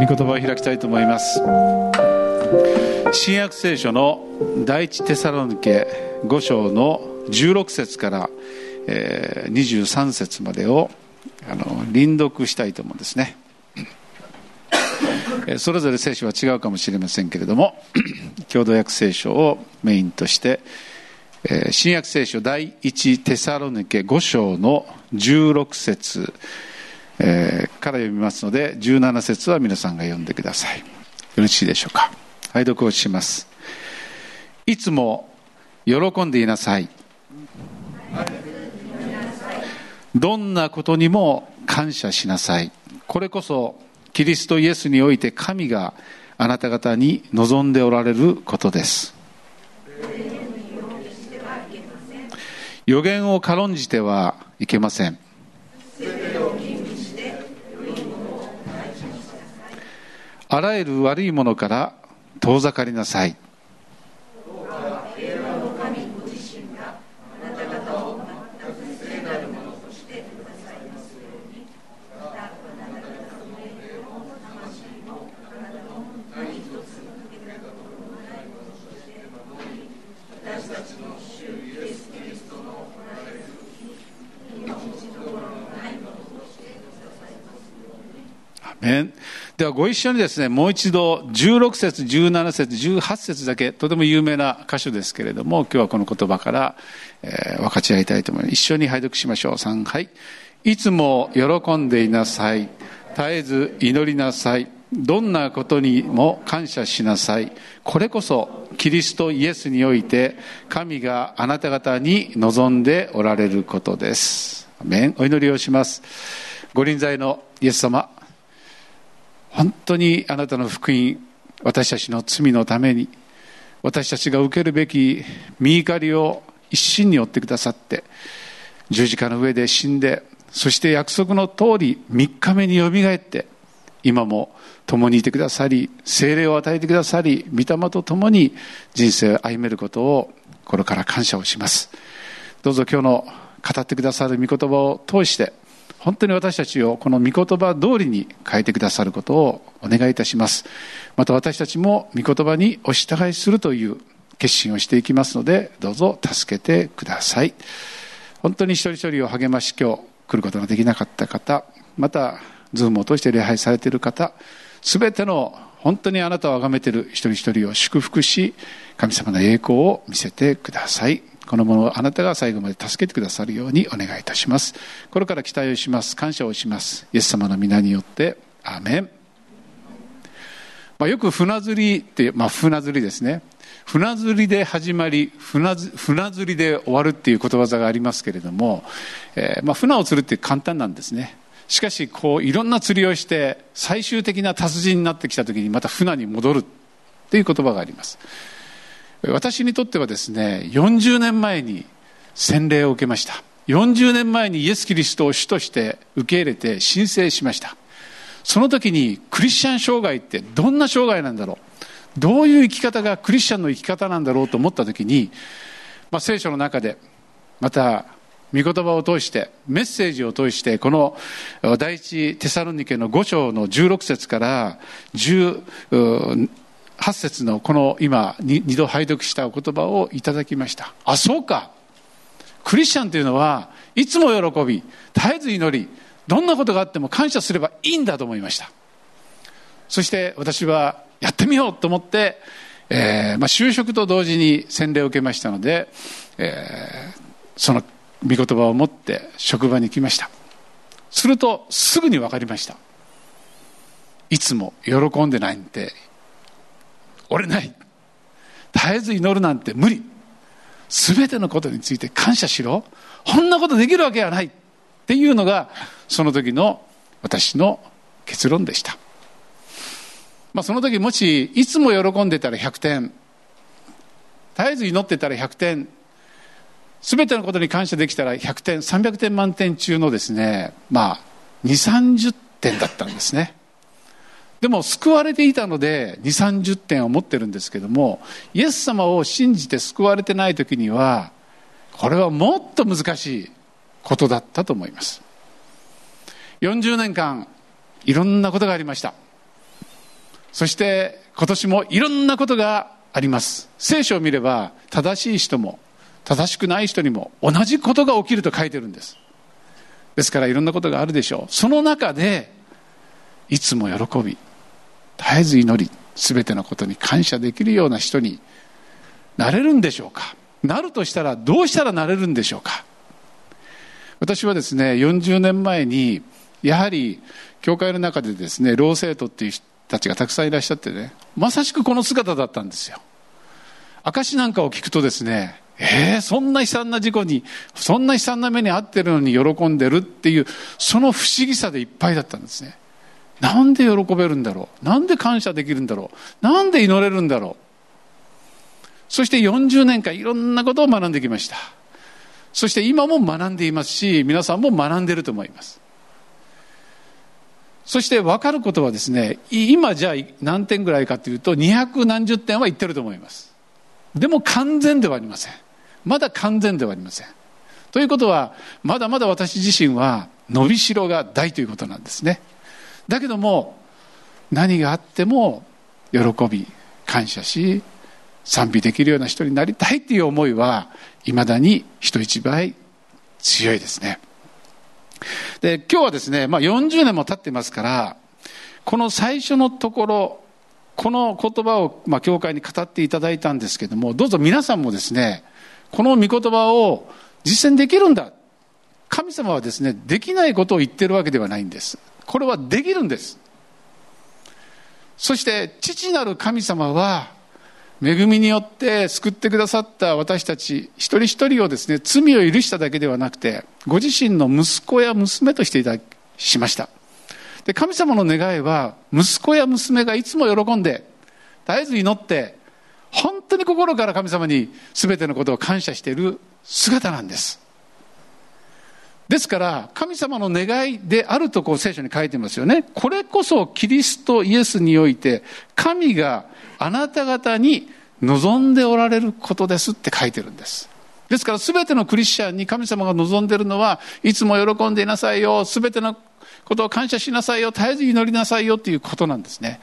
御言葉を開きたいと思います。新約聖書の第一テサロニケ5章の16節から、えー、23節までをあの臨読したいと思うんですね。それぞれ聖書は違うかもしれませんけれども 共同訳聖書をメインとして新約聖書第一テサロニケ5章の16節えー、から読みますので17節は皆さんが読んでください。よろしいでしょうか。拝読をします。いつも喜んでいなさい。どんなことにも感謝しなさい。これこそキリストイエスにおいて神があなた方に望んでおられることです。予言を軽んじてはいけません。あらゆる悪いものから遠ざかりなさい。ではご一緒にですね、もう一度16節、17節、18節だけ、とても有名な箇所ですけれども、今日はこの言葉から、えー、分かち合いたいと思います。一緒に拝読しましょう。3、はい。いつも喜んでいなさい。絶えず祈りなさい。どんなことにも感謝しなさい。これこそ、キリストイエスにおいて、神があなた方に望んでおられることです。お祈りをします。ご臨在のイエス様、本当にあなたの福音私たちの罪のために私たちが受けるべき身怒りを一心に負ってくださって十字架の上で死んでそして約束の通り3日目によみがえって今も共にいてくださり精霊を与えてくださり御霊と共に人生を歩めることを心から感謝をします。どうぞ今日の語ってくださる御言葉を通して本当に私たちをこの御言葉通りに変えてくださることをお願いいたします。また私たちも御言葉にお従いするという決心をしていきますので、どうぞ助けてください。本当に一人一人を励まし今日来ることができなかった方、また、ズームを通して礼拝されている方、すべての本当にあなたを崇めている一人一人を祝福し、神様の栄光を見せてください。このものをあなたが最後まで助けてくださるようにお願いいたします。これから期待をします。感謝をします。イエス様の皆によって、アメン。まあ、よく船釣りって、まあ、船釣りですね。船釣りで始まり船船釣りで終わるっていうことわざがありますけれども、えー、まあ、船を釣るって簡単なんですねしかしこういろんな釣りをして最終的な達人になってきた時にまた船に戻るっていう言葉があります私にとってはですね40年前に洗礼を受けました。40年前にイエス・キリストを主として受け入れて申請しました。その時にクリスチャン生涯ってどんな生涯なんだろう。どういう生き方がクリスチャンの生き方なんだろうと思った時に、まあ、聖書の中でまた御言葉を通してメッセージを通してこの第一テサロニケの5章の16節から8節のこの今2度拝読したお言葉をいただきました。あそうか。クリスチャンというのはいつも喜び絶えず祈りどんなことがあっても感謝すればいいんだと思いました。そして私はやってみようと思って、えーまあ、就職と同時に洗礼を受けましたので、えー、その御言葉を持って職場に来ました。するとすぐに分かりました。いつも喜んでないんて折れない。絶えず祈るなんて無理。全てのことについて感謝しろ。こんなことできるわけはない。っていうのがその時の私の結論でした、まあ、その時もしいつも喜んでたら100点。絶えず祈ってたら100点。全てのことに感謝できたら100点。300点満点中のですねまあ2 3 0点だったんですね。でも救われていたので2 3 0点を持ってるんですけどもイエス様を信じて救われてない時にはこれはもっと難しいことだったと思います。40年間いろんなことがありました。そして今年もいろんなことがあります。聖書を見れば正しい人も正しくない人にも同じことが起きると書いてるんです。ですからいろんなことがあるでしょう。その中でいつも喜び絶えず祈り全てのことに感謝できるような人になれるんでしょうか？なるとしたらどうしたらなれるんでしょうか？私はですね40年前にやはり教会の中でですね老生徒っていう人たちがたくさんいらっしゃってねまさしくこの姿だったんですよ。証なんかを聞くとですねえー、そんな悲惨な事故にそんな悲惨な目に遭ってるのに喜んでるっていうその不思議さでいっぱいだったんですね。なんで喜べるんだろう？なんで感謝できるんだろう？なんで祈れるんだろう？そして40年間いろんなことを学んできました。そして今も学んでいますし皆さんも学んでいると思います。そして分かることはですね今じゃあ何点ぐらいかというと200何十点はいってると思います。でも完全ではありません。まだ完全ではありません。ということはまだまだ私自身は伸びしろが大ということなんですね。だけども何があっても喜び感謝し賛美できるような人になりたいっていう思いはいまだに人一倍強いですね。で今日はですね、まあ、40年も経ってますからこの最初のところこの言葉を、まあ、教会に語っていただいたんですけどもどうぞ皆さんもですねこの御言葉を実践できるんだ。神様はですねできないことを言ってるわけではないんです。これはできるんです。そして父なる神様は恵みによって救ってくださった私たち一人一人をですね罪を許しただけではなくてご自身の息子や娘としていたしました。で神様の願いは息子や娘がいつも喜んで絶えず祈って本当に心から神様に全てのことを感謝している姿なんです。ですから神様の願いであるとこう聖書に書いてますよねこれこそキリストイエスにおいて神があなた方に望んでおられることですって書いてるんです。ですから全てのクリスチャンに神様が望んでいるのはいつも喜んでいなさいよ、全てのことを感謝しなさいよ、絶えず祈りなさいよということなんですね。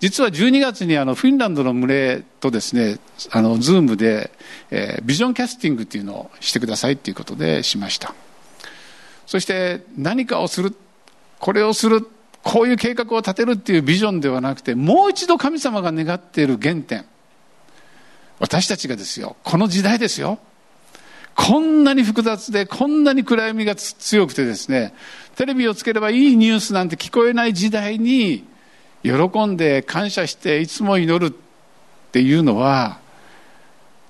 実は12月にあのフィンランドの群れとですね、あの、ズームで、えー、 vision casting っていうのをしてくださいっていうことでしました。そして何かをする、これをする、こういう計画を立てるっていうビジョンではなくて、もう一度神様が願っている原点。私たちがですよ、この時代ですよ。こんなに複雑で、こんなに暗闇が強くてですね、テレビをつければいいニュースなんて聞こえない時代に、喜んで感謝していつも祈るっていうのは、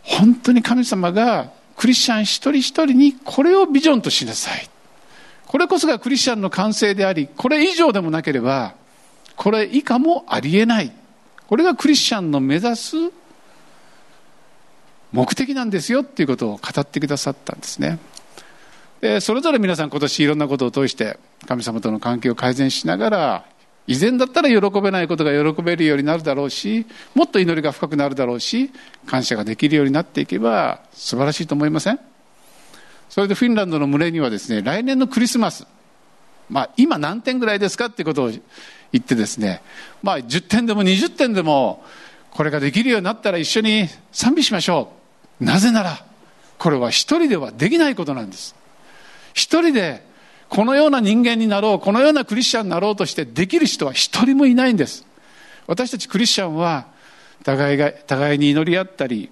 本当に神様がクリスチャン一人一人にこれをビジョンとしなさい。これこそがクリスチャンの完成であり、これ以上でもなければ、これ以下もありえない。これがクリスチャンの目指す目的なんですよっていうことを語ってくださったんですね。でそれぞれ皆さん今年いろんなことを通して神様との関係を改善しながら以前だったら喜べないことが喜べるようになるだろうしもっと祈りが深くなるだろうし感謝ができるようになっていけば素晴らしいと思いません？それでフィンランドの群れにはですね、来年のクリスマス、まあ今何点ぐらいですかっていうことを言ってですね、まあ10点でも20点でも、これができるようになったら一緒に賛美しましょう。なぜなら、これは一人ではできないことなんです。一人でこのような人間になろう、このようなクリスチャンになろうとしてできる人は一人もいないんです。私たちクリスチャンは、互いが、互いに祈り合ったり、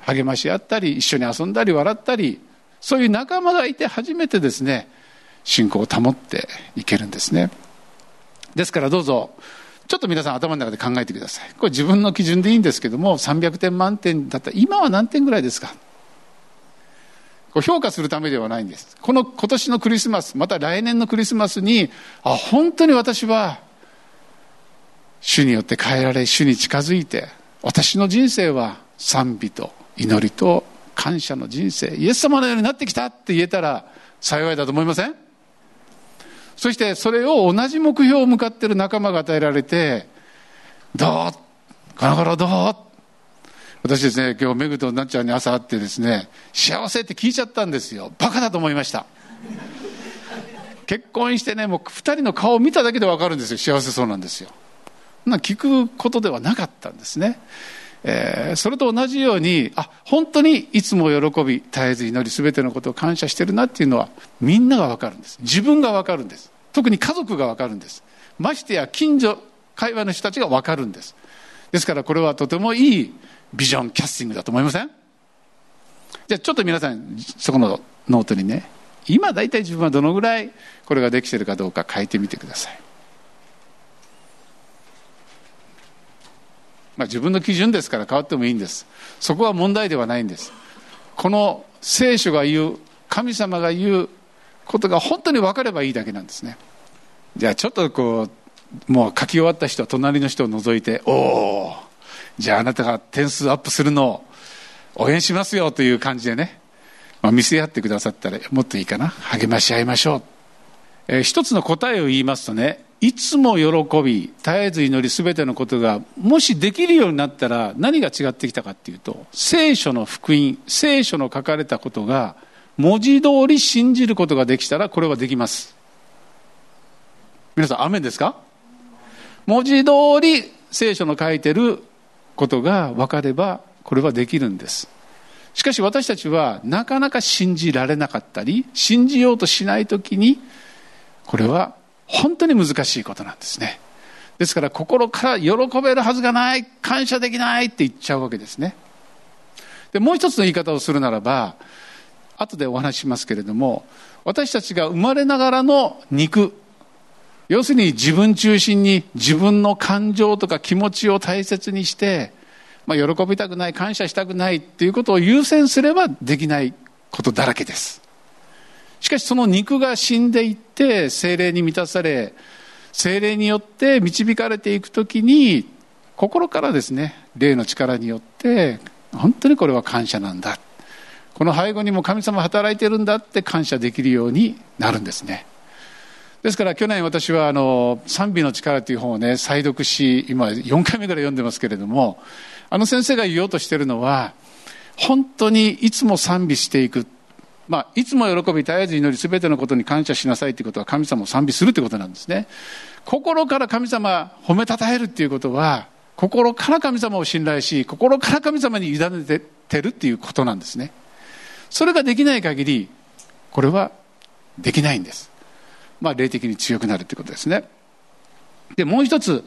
励まし合ったり、一緒に遊んだり笑ったり、そういう仲間がいて初めてですね、信仰を保っていけるんですね。ですからどうぞ、ちょっと皆さん頭の中で考えてください。これ自分の基準でいいんですけども、300点満点だったら今は何点ぐらいですか？こ評価するためではないんです。この今年のクリスマス、また来年のクリスマスに、あ、本当に私は、主によって変えられ、主に近づいて、私の人生は賛美と祈りと感謝の人生、イエス様のようになってきたって言えたら幸いだと思いません？そしてそれを同じ目標を向かっている仲間が与えられて、どう？この頃どう？私ですね、今日メグとなっちゃんに朝会ってですね、幸せって聞いちゃったんですよ。バカだと思いました。結婚してね、もう二人の顔を見ただけでわかるんですよ。幸せそうなんですよ。な聞くことではなかったんですね。えー、それと同じように、あ、本当にいつも喜び、絶えず祈り、すべてのことを感謝してるなっていうのは、みんながわかるんです。自分がわかるんです。特に家族がわかるんです。ましてや近所、会社の人たちがわかるんです。ですからこれはとてもいい vision casting だと思いません？じゃあちょっと皆さん、そこのノートにね、今大体自分はどのぐらいこれができてるかどうか書いてみてください。まあ、自分の基準ですから変わってもいいんです。そこは問題ではないんです。この聖書が言う神様が言うことが本当に分かればいいだけなんですね。じゃあちょっとこうもう書き終わった人は隣の人を除いておおじゃああなたが点数アップするのを応援しますよという感じでね、まあ、見せ合ってくださったらもっといいかな。励まし合いましょう、えー、一つの答えを言いますとねいつも喜び、絶えず祈り、すべてのことが、もしできるようになったら、何が違ってきたかっていうと、聖書の福音、聖書の書かれたことが、文字通り信じることができたら、これはできます。皆さん、雨ですか？文字通り聖書の書いてることが分かれば、これはできるんです。しかし私たちはなかなか信じられなかったり、信じようとしないときに、これは本当に難しいことなんですね。ですから心から喜べるはずがない、感謝できないって言っちゃうわけですね。で、もう一つの言い方をするならば、後でお話ししますけれども、私たちが生まれながらの肉、要するに自分中心に自分の感情とか気持ちを大切にして、まあ、喜びたくない、感謝したくないっていうことを優先すればできないことだらけです。しかしその肉が死んでいって精霊に満たされ精霊によって導かれていくときに心からですね霊の力によって本当にこれは感謝なんだ。この背後にも神様働いてるんだって感謝できるようになるんですね。ですから去年私はあの賛美の力という本をね再読し今4回目から読んでますけれどもあの先生が言おうとしてるのは本当にいつも賛美していくまあ、いつも喜び絶えず祈り全てのことに感謝しなさいということは神様を賛美するということなんですね。心から神様褒めたたえるっていうことは心から神様を信頼し心から神様に委ねてるっていうことなんですね。それができない限りこれはできないんです。まあ霊的に強くなるということですね。でもう一つ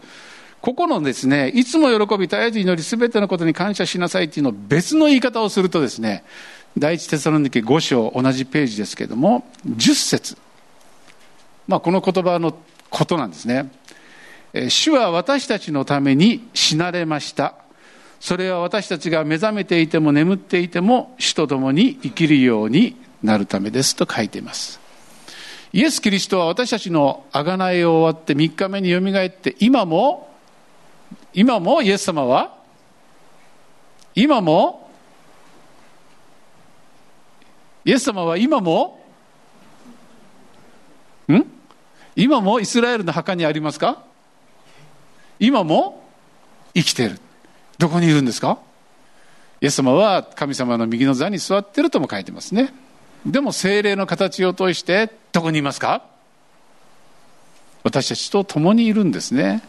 ここのですねいつも喜び絶えず祈り全てのことに感謝しなさいっていうのを別の言い方をするとですね第一テサロニケ5章同じページですけれども10節。まあこの言葉のことなんですね。主は私たちのために死なれました。それは私たちが目覚めていても眠っていても主と共に生きるようになるためです。と書いています。イエス・キリストは私たちの贖いを終わって3日目によみがえって今も今もイエス様は今もイエス様は今もん？今もイスラエルの墓にありますか？今も生きている。どこにいるんですか？イエス様は神様の右の座に座っているとも書いてますね。でも精霊の形を通してどこにいますか？私たちと共にいるんですね。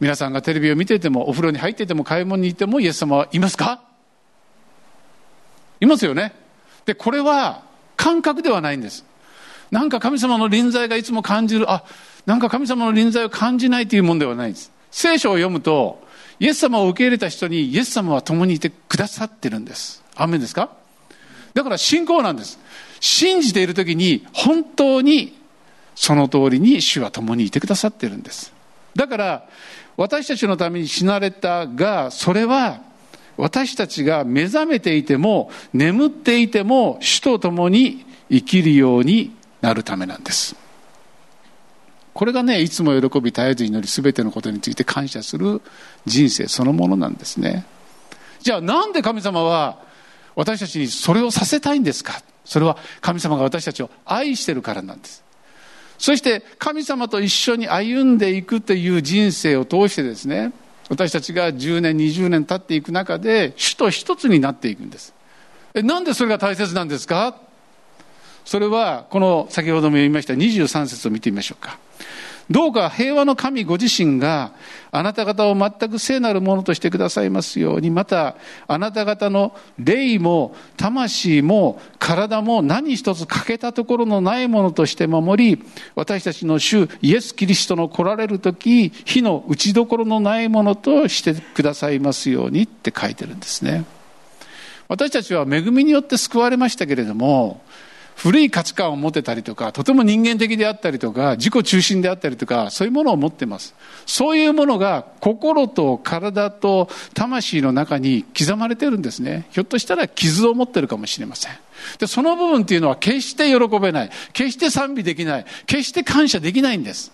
皆さんがテレビを見ていてもお風呂に入っていても買い物に行ってもイエス様はいますか？いますよね。で、これは感覚ではないんです。なんか神様の臨在がいつも感じる、あ、なんか神様の臨在を感じないというもんではないんです。聖書を読むと、イエス様を受け入れた人にイエス様は共にいてくださってるんです。アメンですか？だから信仰なんです。信じている時に本当にその通りに主は共にいてくださってるんです。だから私たちのために死なれたが、それは私たちが目覚めていても眠っていても主と共に生きるようになるためなんです。これがねいつも喜び絶えず祈り全てのことについて感謝する人生そのものなんですね。じゃあなんで神様は私たちにそれをさせたいんですか？それは神様が私たちを愛してるからなんです。そして神様と一緒に歩んでいくという人生を通してですね私たちが10年20年経っていく中で主と一つになっていくんです。えなんでそれが大切なんですか？それはこの先ほども言いました23節を見てみましょうか。どうか平和の神ご自身があなた方を全く聖なるものとしてくださいますように、またあなた方の霊も魂も体も何一つ欠けたところのないものとして守り、私たちの主イエス・キリストの来られる時、火の打ちどころのないものとしてくださいますようにって書いてるんですね。私たちは恵みによって救われましたけれども、古い価値観を持てたりとか、とても人間的であったりとか、自己中心であったりとか、そういうものを持ってます。そういうものが心と体と魂の中に刻まれてるんですね。ひょっとしたら傷を持ってるかもしれません。で、その部分っていうのは決して喜べない。決して賛美できない。決して感謝できないんです。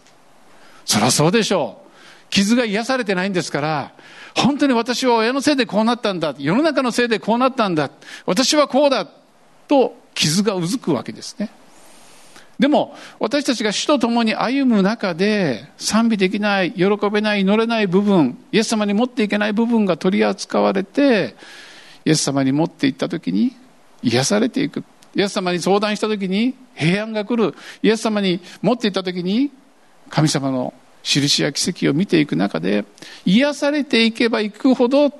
そりゃそうでしょう。傷が癒されてないんですから、本当に私は親のせいでこうなったんだ。世の中のせいでこうなったんだ。私はこうだ。と傷がうずくわけですね。でも、私たちが主と共に歩む中で、賛美できない、喜べない、祈れない部分、イエス様に持っていけない部分が取り扱われて、イエス様に持っていった時に、癒されていく。イエス様に相談した時に、平安が来る。イエス様に持っていった時に、神様の印や奇跡を見ていく中で、癒されていけばいくほど、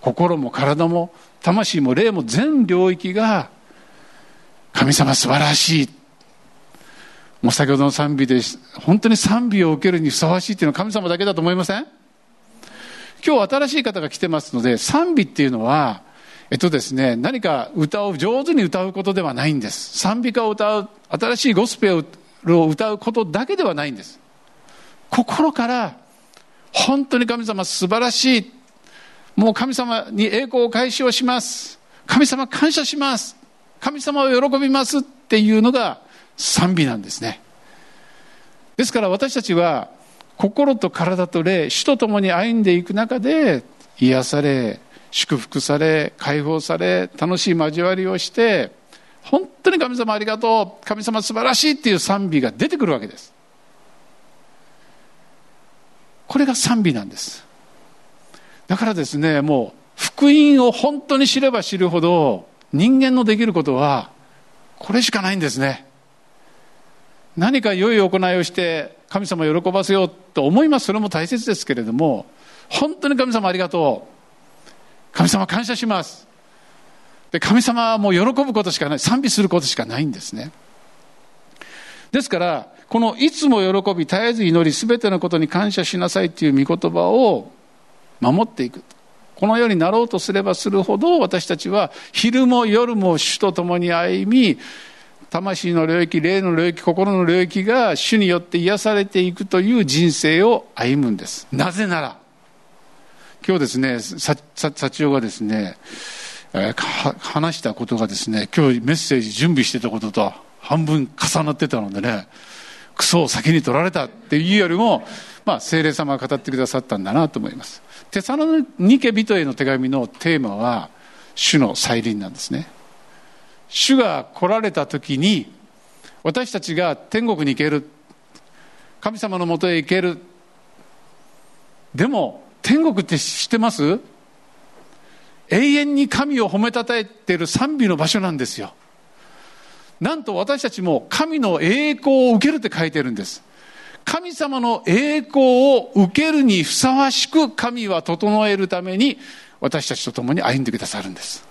心も体も、魂も霊も全領域が神様素晴らしい。もう先ほどの賛美で、本当に賛美を受けるにふさわしいっていうのは神様だけだと思いません？今日新しい方が来てますので、賛美っていうのは、えっとですね、何か歌を上手に歌うことではないんです。賛美歌を歌う、新しいゴスペルを歌うことだけではないんです。心から、本当に神様素晴らしい。もう神様に栄光を返しをします。神様感謝します。神様を喜びますっていうのが賛美なんですね。ですから私たちは心と体と霊、主と共に歩んでいく中で癒され、祝福され、解放され、楽しい交わりをして、本当に神様ありがとう、神様素晴らしいっていう賛美が出てくるわけです。これが賛美なんです。だからですね、もう福音を本当に知れば知るほど、人間のできることは、これしかないんですね。何か良い行いをして神様を喜ばせようと思います。それも大切ですけれども、本当に神様ありがとう。神様感謝します。で、神様はもう喜ぶことしかない。賛美することしかないんですね。ですから、このいつも喜び、絶えず祈り、すべてのことに感謝しなさいっていう御言葉を守っていく。このようになろうとすればするほど私たちは昼も夜も主と共に歩み魂の領域霊の領域心の領域が主によって癒されていくという人生を歩むんです。なぜなら今日ですね幸男がですね、話したことがですね今日メッセージ準備してたことと半分重なってたのでねクソを先に取られたっていうよりも、まあ、精霊様が語ってくださったんだなと思います。テサロニケ人への手紙のテーマは主の再臨なんですね。主が来られた時に私たちが天国に行ける神様のもとへ行ける。でも天国って知ってます？永遠に神を褒めたたえている賛美の場所なんですよ。なんと私たちも神の栄光を受けるって書いてるんです。神様の栄光を受けるにふさわしく神は整えるために私たちと共に歩んでくださるんです。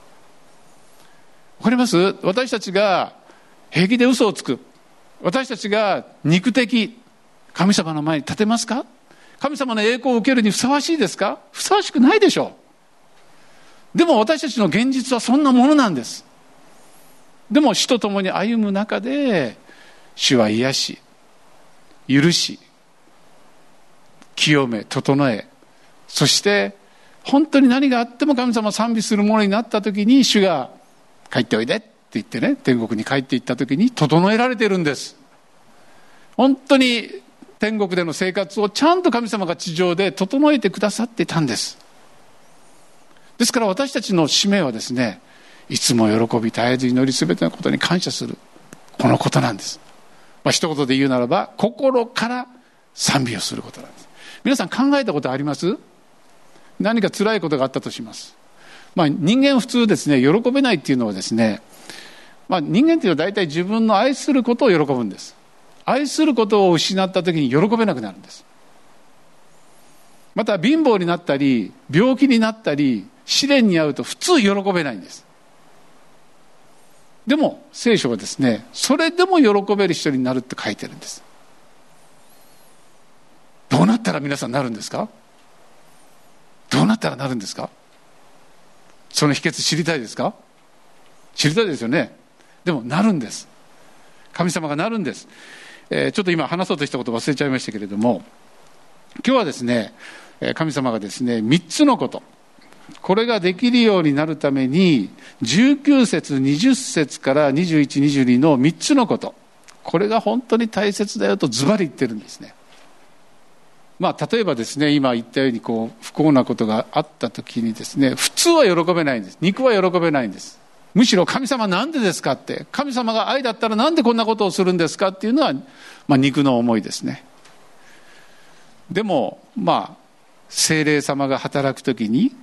わかります？私たちが平気で嘘をつく。私たちが肉的。神様の前に立てますか？神様の栄光を受けるにふさわしいですか？ふさわしくないでしょう。でも私たちの現実はそんなものなんです。でも死と共に歩む中で主は癒し許し清め整えそして本当に何があっても神様を賛美するものになった時に主が帰っておいでって言ってね天国に帰っていった時に整えられてるんです。本当に天国での生活をちゃんと神様が地上で整えてくださっていたんです。ですから私たちの使命はですねいつも喜び絶えず祈り全てのことに感謝するこのことなんです。まあ、一言で言うならば心から賛美をすることなんです。皆さん考えたことあります？何か辛いことがあったとします、まあ、人間普通ですね喜べないっていうのはですね、まあ、人間っていうのは大体自分の愛することを喜ぶんです。愛することを失った時に喜べなくなるんです。また貧乏になったり病気になったり試練に遭うと普通喜べないんです。でも聖書はですねそれでも喜べる人になるって書いてるんです。どうなったら皆さんなるんですか？どうなったらなるんですか？その秘訣知りたいですか？知りたいですよね。でもなるんです。神様がなるんです、えー、ちょっと今話そうとしたこと忘れちゃいましたけれども今日はですね神様がですね3つのこと。これができるようになるために19節20節から2122の3つのこと。これが本当に大切だよとズバリ言ってるんですね。まあ、例えばですね今言ったようにこう不幸なことがあった時にですね普通は喜べないんです。肉は喜べないんです。むしろ神様なんでですかって。神様が愛だったらなんでこんなことをするんですかっていうのは、まあ、肉の思いですね。でもまあ精霊様が働く時に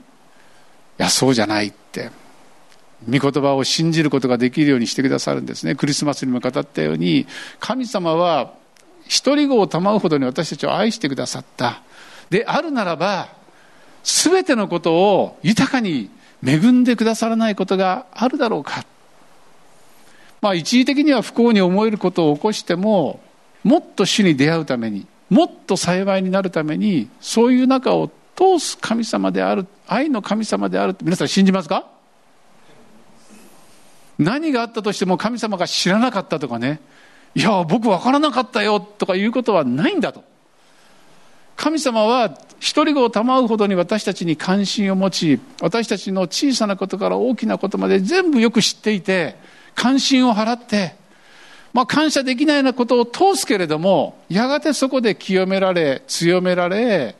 いやそうじゃないって。御言葉を信じることができるようにしてくださるんですね。クリスマスにも語ったように神様は一人子を賜うほどに私たちを愛してくださった。であるならば全てのことを豊かに恵んでくださらないことがあるだろうか。まあ一時的には不幸に思えることを起こしてももっと主に出会うためにもっと幸いになるためにそういう中を通す神様である愛の神様であるって皆さん信じますか？何があったとしても神様が知らなかったとかね。いや僕分からなかったよとかいうことはないんだと。神様は一人子を賜うほどに私たちに関心を持ち私たちの小さなことから大きなことまで全部よく知っていて関心を払ってまあ、感謝できないようなことを通すけれどもやがてそこで清められ強められ、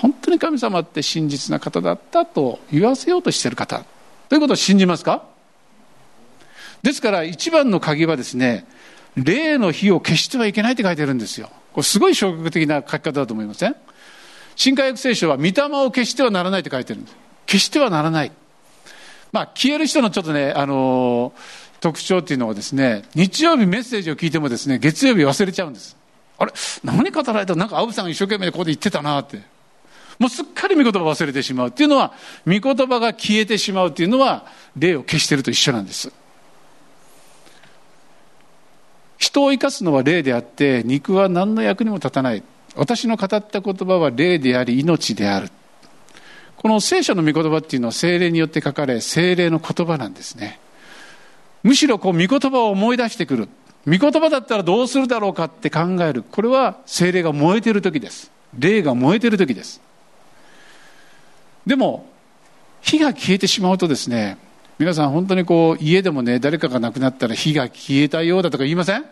本当に神様って真実な方だったと言わせようとしている方。ということを信じますか？ですから一番の鍵はですね霊の火を消してはいけないって書いてるんですよ。これすごい消極的な書き方だと思いません？新海約聖書は御霊を消してはならないって書いてるんです。消してはならない。まあ消える人のちょっとねあのー特徴っていうのはですね、日曜日メッセージを聞いてもですね、月曜日忘れちゃうんです。あれ？何語られた？なんか青木さんが一生懸命ここで言ってたなって。もうすっかり御言葉忘れてしまうっていうのは、御言葉が消えてしまうっていうのは、霊を消してると一緒なんです。人を生かすのは霊であって、肉は何の役にも立たない。私の語った言葉は霊であり、命である。この聖書の御言葉っていうのは精霊によって書かれ、精霊の言葉なんですね。むしろこう、御言葉を思い出してくる。御言葉だったらどうするだろうかって考える。これは精霊が燃えている時です。霊が燃えている時です。でも、火が消えてしまうとですね、皆さん本当にこう、家でもね、誰かが亡くなったら火が消えたようだとか言いません？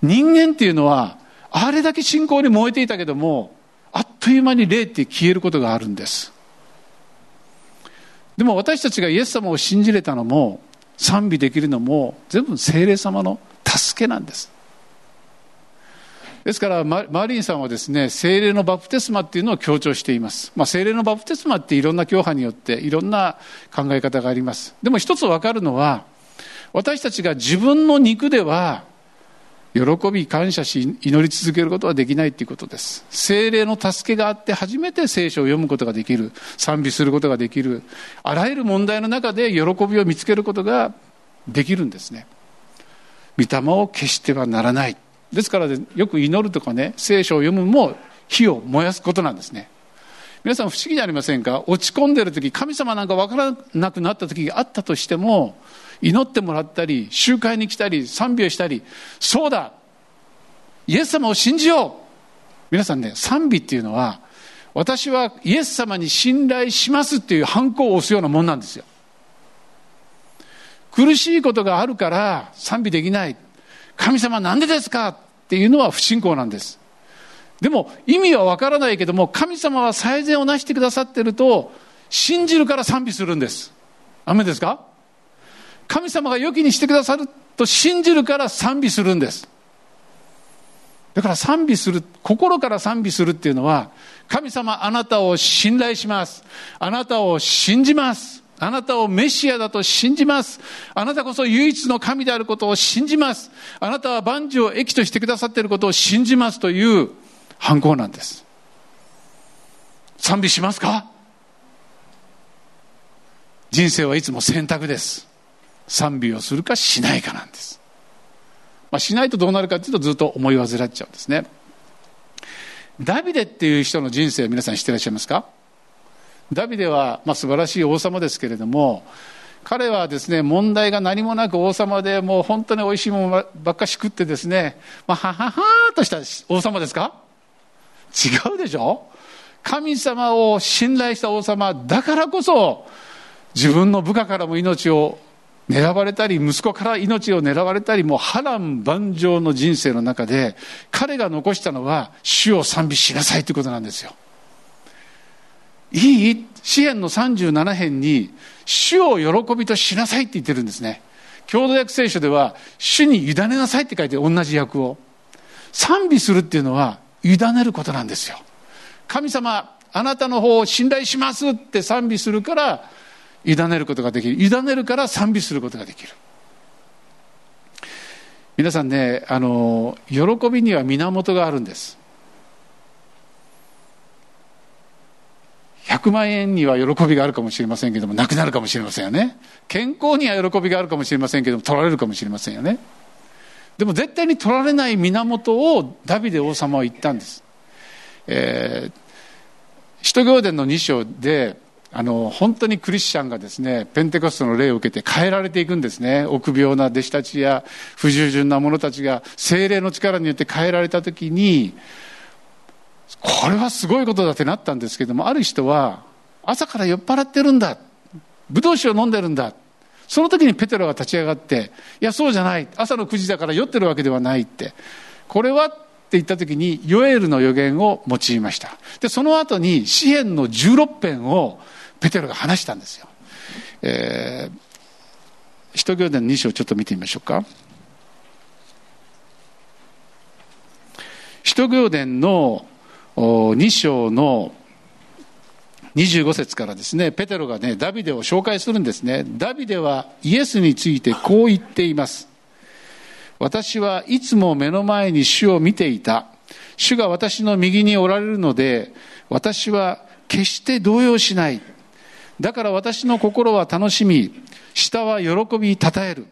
人間っていうのは、あれだけ信仰に燃えていたけども、あっという間に霊って消えることがあるんです。でも私たちがイエス様を信じれたのも、賛美できるのも全部精霊様の助けなんですですからマーリンさんはですね精霊のバプテスマっていうのを強調しています、まあ、精霊のバプテスマっていろんな教派によっていろんな考え方があります。でも一つ分かるのは私たちが自分の肉では喜び感謝し祈り続けることはできないということです。精霊の助けがあって初めて聖書を読むことができる。賛美することができる。あらゆる問題の中で喜びを見つけることができるんですね。御霊を消してはならない。ですからよく祈るとかね聖書を読むも火を燃やすことなんですね皆さん不思議じゃありませんか？落ち込んでる時神様なんか分からなくなった時があったとしても祈ってもらったり、集会に来たり、賛美をしたり、そうだイエス様を信じよう皆さんね、賛美っていうのは、私はイエス様に信頼しますっていう反抗を押すようなもんなんですよ。苦しいことがあるから賛美できない。神様なんでですか？っていうのは不信仰なんです。でも意味はわからないけども、神様は最善をなしてくださってると、信じるから賛美するんです。雨ですか？神様が良きにしてくださると信じるから賛美するんです。だから賛美する、心から賛美するっていうのは、神様あなたを信頼します。あなたを信じます。あなたをメシアだと信じます。あなたこそ唯一の神であることを信じます。あなたは万事を益としてくださっていることを信じますという反抗なんです。賛美しますか？人生はいつも選択です。賛美をするかしないかなんです。まあ、しないとどうなるかというとずっと思い煩っちゃうんですね。ダビデっていう人の人生を皆さん知ってらっしゃいますか？ダビデは、まあ、素晴らしい王様ですけれども、彼はですね、問題が何もなく王様でもう本当に美味しいものばっかし食ってですね、まあ、はははーとした王様ですか？違うでしょ？神様を信頼した王様だからこそ、自分の部下からも命を狙われたり、息子から命を狙われたり、もう波乱万丈の人生の中で、彼が残したのは、主を賛美しなさいということなんですよ。いい？詩篇の37編に、主を喜びとしなさいって言ってるんですね。共同訳聖書では、主に委ねなさいって書いて同じ訳を。賛美するっていうのは、委ねることなんですよ。神様、あなたの方を信頼しますって賛美するから、委ねることができる。委ねるから賛美することができる。皆さんね、あの、喜びには源があるんです。100万円には喜びがあるかもしれませんけども、なくなるかもしれませんよね。健康には喜びがあるかもしれませんけども、取られるかもしれませんよね。でも絶対に取られない源をダビデ王様は言ったんです。えー、使徒行伝の2章で、あの、本当にクリスチャンがですね、ペンテコストの霊を受けて変えられていくんですね。臆病な弟子たちや不従順な者たちが精霊の力によって変えられた時に、これはすごいことだってなったんですけども、ある人は、朝から酔っ払ってるんだ。ブドウ酒を飲んでるんだ。その時にペテロが立ち上がって、いや、そうじゃない。朝の9時だから酔ってるわけではないって。これはって言った時に、ヨエルの予言を用いました。で、その後に、詩篇の16編をペテロが話したんですよ。えー、使徒行伝の2章ちょっと見てみましょうか。使徒行伝の2章の25節からですね、ペテロがね、ダビデを紹介するんですね。ダビデはイエスについてこう言っています。私はいつも目の前に主を見ていた。主が私の右におられるので、私は決して動揺しない。だから私の心は楽しみ、舌は喜びたたえる。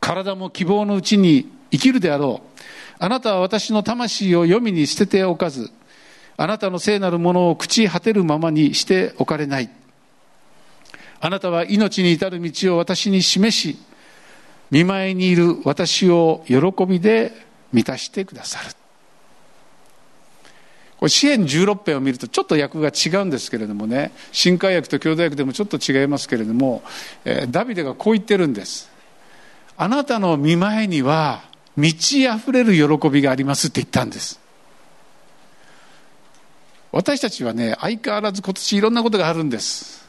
体も希望のうちに生きるであろう。あなたは私の魂を黄泉に捨てておかず、あなたの聖なるものを朽ち果てるままにしておかれない。あなたは命に至る道を私に示し、見舞いにいる私を喜びで満たしてくださる。これ、支援16編を見るとちょっと訳が違うんですけれどもね、新海訳と兄弟訳でもちょっと違いますけれども、え、ダビデがこう言ってるんです。あなたの見舞いには、満ち溢れる喜びがありますって言ったんです。私たちはね、相変わらず今年いろんなことがあるんです。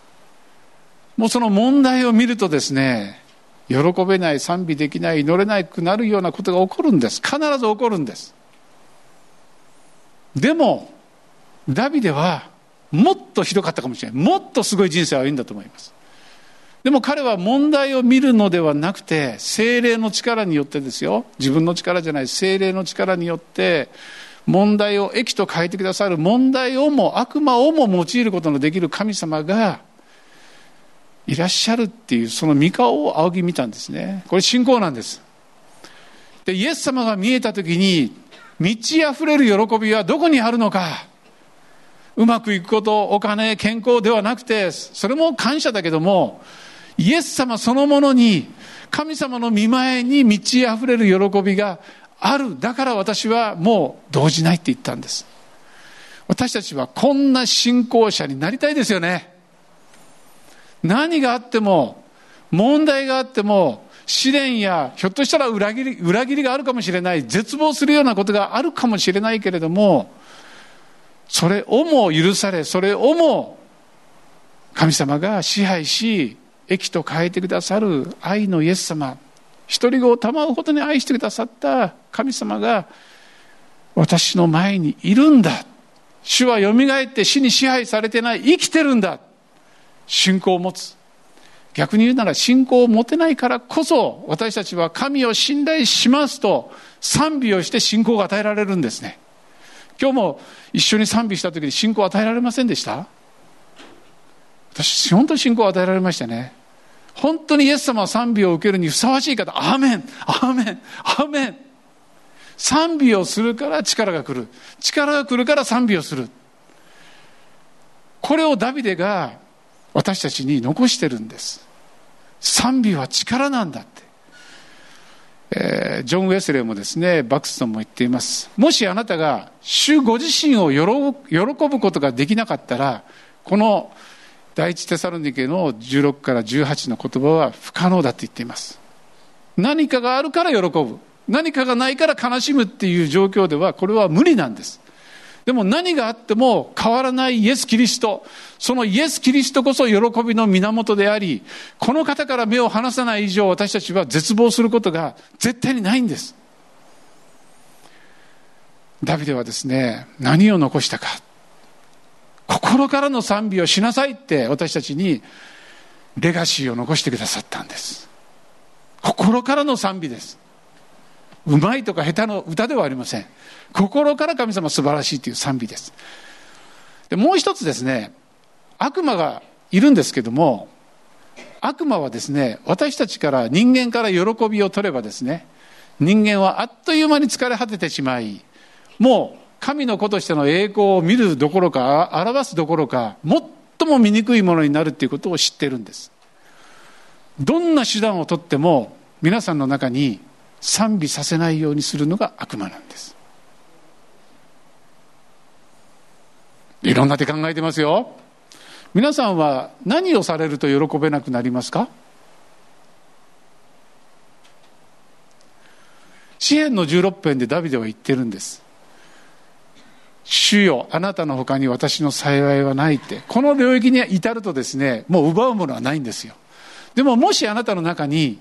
もうその問題を見るとですね、喜べない、賛美できない、祈れなくなるようなことが起こるんです。必ず起こるんです。でも、ダビデはもっとひどかったかもしれない。もっとすごい人生を歩んだと思います。でも彼は問題を見るのではなくて、精霊の力によってですよ。自分の力じゃない、精霊の力によって、問題を益と変えてくださる問題をも悪魔をも用いることのできる神様がいらっしゃるっていうその御顔を仰ぎ見たんですね。これ信仰なんです。で、イエス様が見えた時に満ち溢れる喜びはどこにあるのか。うまくいくこと、お金、健康ではなくて、それも感謝だけども、イエス様そのものに、神様の見前に満ち溢れる喜びがある。だから私はもう動じないって言ったんです。私たちはこんな信仰者になりたいですよね。何があっても、問題があっても、試練や、ひょっとしたら裏切り、裏切りがあるかもしれない、絶望するようなことがあるかもしれないけれども、それをも許され、それをも神様が支配し、益と変えてくださる愛のイエス様一人子を賜うほどに愛してくださった神様が私の前にいるんだ。主はよみがえって死に支配されてない。生きてるんだ。信仰を持つ。逆に言うなら信仰を持てないからこそ私たちは神を信頼しますと賛美をして信仰が与えられるんですね。今日も一緒に賛美した時に信仰を与えられませんでした？私本当に信仰を与えられましたね。本当にイエス様は賛美を受けるにふさわしい方。アーメン。アーメン。アーメン。賛美をするから力が来る。力が来るから賛美をする。これをダビデが私たちに残してるんです。賛美は力なんだって、えー、ジョン・ウェスレーもですねバクストンも言っています。もしあなたが主ご自身を喜ぶことができなかったらこの第一テサロニケの16から18の言葉は不可能だって言っています。何かがあるから喜ぶ。何かがないから悲しむっていう状況ではこれは無理なんです。でも何があっても変わらないイエス・キリスト。そのイエス・キリストこそ喜びの源でありこの方から目を離さない以上私たちは絶望することが絶対にないんです。ダビデはですね何を残したか。心からの賛美をしなさいって私たちにレガシーを残してくださったんです。心からの賛美です。うまいとか下手の歌ではありません。心から神様素晴らしいという賛美です。でもう一つですね悪魔がいるんですけども悪魔はですね私たちから人間から喜びを取ればですね人間はあっという間に疲れ果ててしまいもう神の子としての栄光を見るどころか表すどころか最も醜いものになるということを知ってるんです。どんな手段をとっても皆さんの中に賛美させないようにするのが悪魔なんです。いろんな手考えてますよ。皆さんは何をされると喜べなくなりますか？詩篇の16編でダビデは言ってるんです。主よあなたの他に私の幸いはないって。この領域に至るとですねもう奪うものはないんですよ。でももしあなたの中に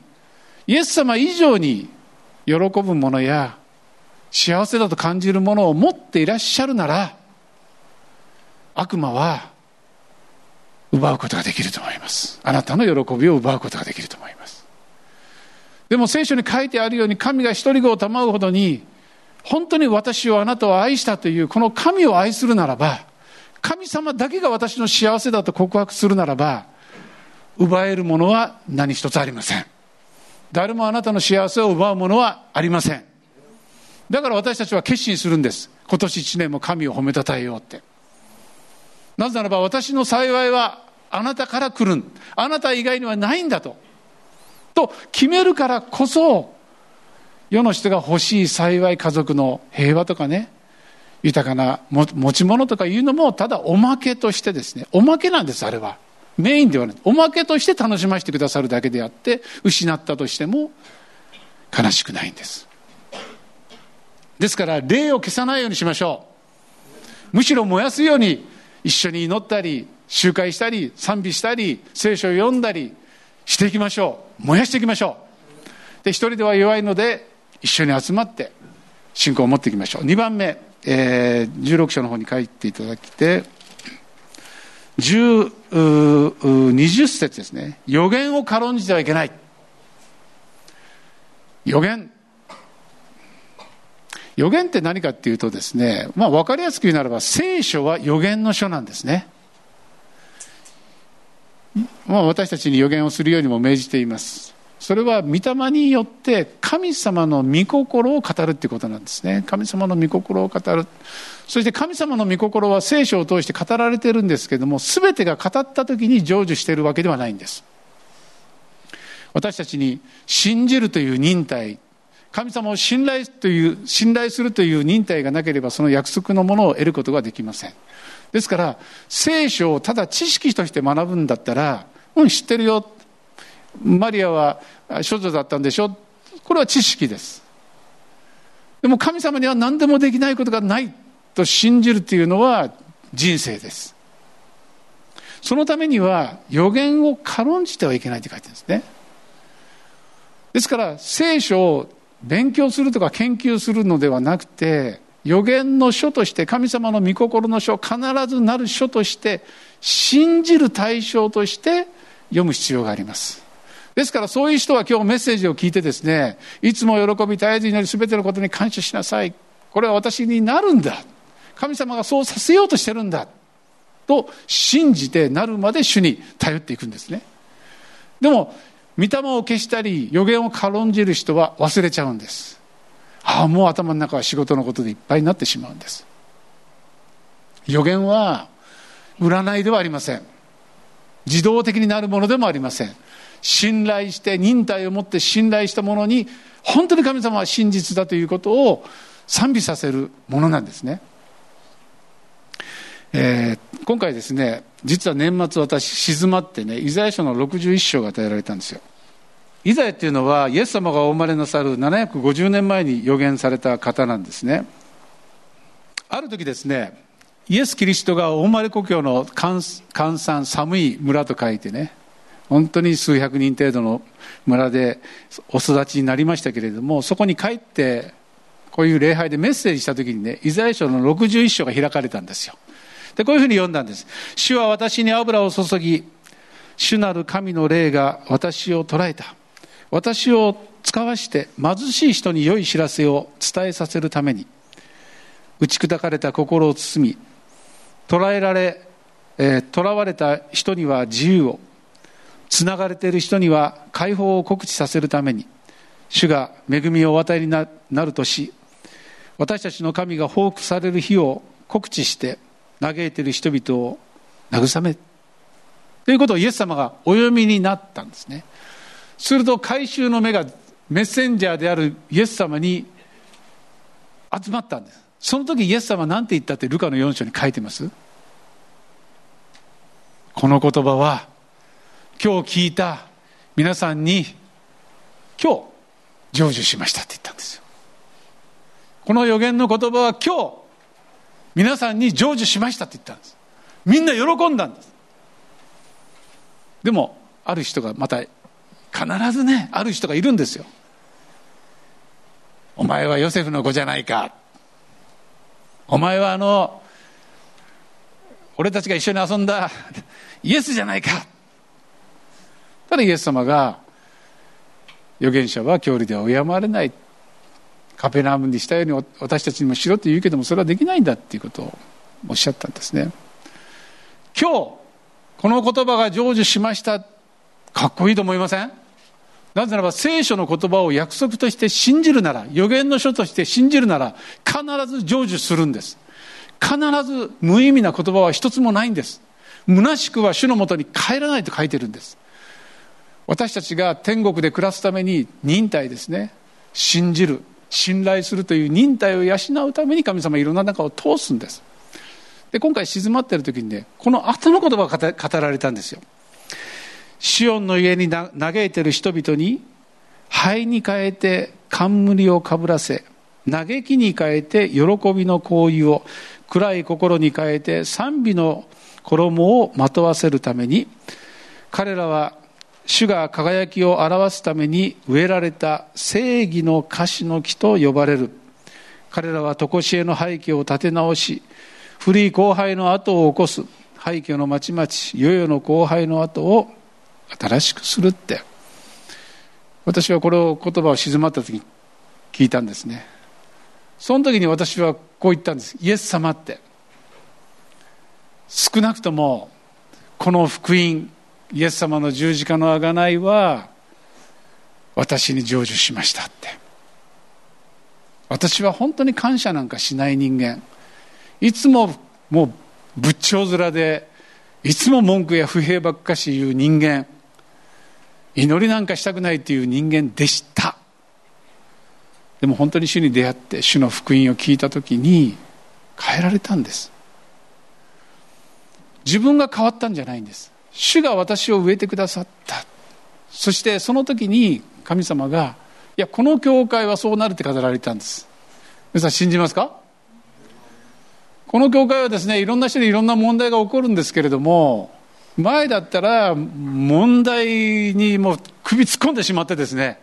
イエス様以上に喜ぶものや幸せだと感じるものを持っていらっしゃるなら悪魔は奪うことができると思います。あなたの喜びを奪うことができると思います。でも聖書に書いてあるように神が一人子を賜うほどに本当に私をあなたを愛したというこの神を愛するならば神様だけが私の幸せだと告白するならば奪えるものは何一つありません。誰もあなたの幸せを奪うものはありません。だから私たちは決心するんです。今年一年も神を褒めたたえようって。なぜならば私の幸いはあなたから来る。あなた以外にはないんだと。と決めるからこそ世の人が欲しい幸い家族の平和とかね豊かな持ち物とかいうのもただおまけとしてですねおまけなんですあれは。メインではない。おまけとして楽しませてくださるだけであって失ったとしても悲しくないんです。ですから霊を消さないようにしましょう。むしろ燃やすように一緒に祈ったり集会したり賛美したり聖書を読んだりしていきましょう。燃やしていきましょう。で一人では弱いので一緒に集まって信仰を持っていきましょう2番目、えー、16章の方に書いていただきて20節ですね予言を軽んじてはいけない予言予言って何かっていうとですね、まあ分かりやすく言うならば聖書は予言の書なんですね。まあ私たちに予言をするようにも命じています。それは御霊によって神様の御心を語るっていうことなんですね。神様の御心を語る。そして神様の御心は聖書を通して語られてるんですけども全てが語った時に成就しているわけではないんです。私たちに信じるという忍耐神様を信頼という信頼するという忍耐がなければその約束のものを得ることができません。ですから聖書をただ知識として学ぶんだったらうん知ってるよ。マリアは処女だったんでしょ？これは知識です。でも神様には何でもできないことがないと信じるというのは人生です。そのためには予言を軽んじてはいけないって書いてるんですね。ですから聖書を勉強するとか研究するのではなくて予言の書として神様の御心の書必ずなる書として信じる対象として読む必要があります。ですからそういう人は今日メッセージを聞いてですねいつも喜び絶えずになり全てのことに感謝しなさい。これは私になるんだ。神様がそうさせようとしてるんだ。と信じてなるまで主に頼っていくんですね。でも御霊を消したり予言を軽んじる人は忘れちゃうんです。ああもう頭の中は仕事のことでいっぱいになってしまうんです。予言は占いではありません。自動的になるものでもありません。信頼して忍耐を持って信頼したものに本当に神様は真実だということを賛美させるものなんですね、えー、今回ですね実は年末私静まってねイザヤ書の61章が与えられたんですよ。イザヤっていうのはイエス様がお生まれなさる750年前に予言された方なんですね。ある時ですねイエス・キリストがお生まれ故郷の寒寒寒い村と書いてね本当に数百人程度の村でお育ちになりましたけれどもそこに帰ってこういう礼拝でメッセージした時にねイザヤ書の61章が開かれたんですよ。でこういうふうに読んだんです。主は私に油を注ぎ主なる神の霊が私を捉えた。私を使わして貧しい人に良い知らせを伝えさせるために打ち砕かれた心を包み捕らえられ、えー、囚われた人には自由をつながれている人には解放を告知させるために主が恵みをお与えになるとし私たちの神が報復される日を告知して嘆いている人々を慰めということをイエス様がお読みになったんですね。すると回収の目がメッセンジャーであるイエス様に集まったんです。その時イエス様は何て言ったってルカの4章に書いてます？この言葉は今日聞いた皆さんに今日成就しましたって言ったんですよ。この予言の言葉は今日皆さんに成就しましたって言ったんです。みんな喜んだんです。でもある人がまた必ずねある人がいるんですよ。お前はヨセフの子じゃないか。お前はあの俺たちが一緒に遊んだイエスじゃないか。ただイエス様が預言者は教理では敬われない。カペナムにしたように私たちにもしろと言うけどもそれはできないんだっていうことをおっしゃったんですね。今日この言葉が成就しました。かっこいいと思いません？なぜならば聖書の言葉を約束として信じるなら予言の書として信じるなら必ず成就するんです。必ず無意味な言葉は一つもないんです。虚しくは主のもとに帰らないと書いてるんです。私たちが天国で暮らすために忍耐ですね。信じる信頼するという忍耐を養うために神様いろんな中を通すんです。で今回静まっている時にねこの後の言葉が語られたんですよ。シオンの家に嘆いている人々に灰に変えて冠をかぶらせ嘆きに変えて喜びの行為を暗い心に変えて賛美の衣をまとわせるために彼らは主が輝きを表すために植えられた正義の歌詞の木と呼ばれる。彼らは常しえの廃墟を立て直し古い荒廃の後を起こす。廃墟の町々世々の荒廃の後を新しくするって。私はこれを言葉を静まった時に聞いたんですね。その時に私はこう言ったんです。イエス様って。少なくともこの福音イエス様の十字架の贖いは私に成就しましたって。私は本当に感謝なんかしない人間。いつももう仏頂面でいつも文句や不平ばっかし言う人間。祈りなんかしたくないという人間でした。でも本当に主に出会って主の福音を聞いた時に変えられたんです。自分が変わったんじゃないんです。主が私を植えてくださった。そしてその時に神様がいやこの教会はそうなるって語られたんです。皆さん信じますか？この教会はですねいろんな人にいろんな問題が起こるんですけれども前だったら問題にもう首突っ込んでしまってですね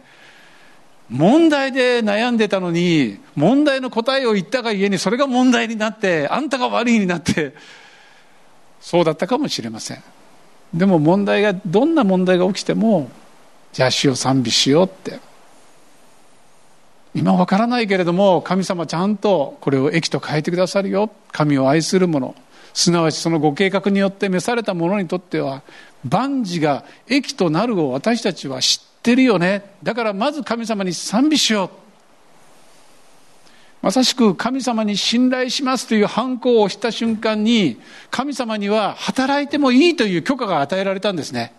問題で悩んでたのに問題の答えを言ったがゆえにそれが問題になってあんたが悪いになってそうだったかもしれません。でも問題がどんな問題が起きてもじゃあ主を賛美しようって。今わからないけれども神様ちゃんとこれを益と変えてくださるよ。神を愛する者。すなわちそのご計画によって召された者にとっては万事が益となるを私たちは知ってるよね。だからまず神様に賛美しよう。まさしく神様に信頼しますという反抗をした瞬間に神様には働いてもいいという許可が与えられたんですね。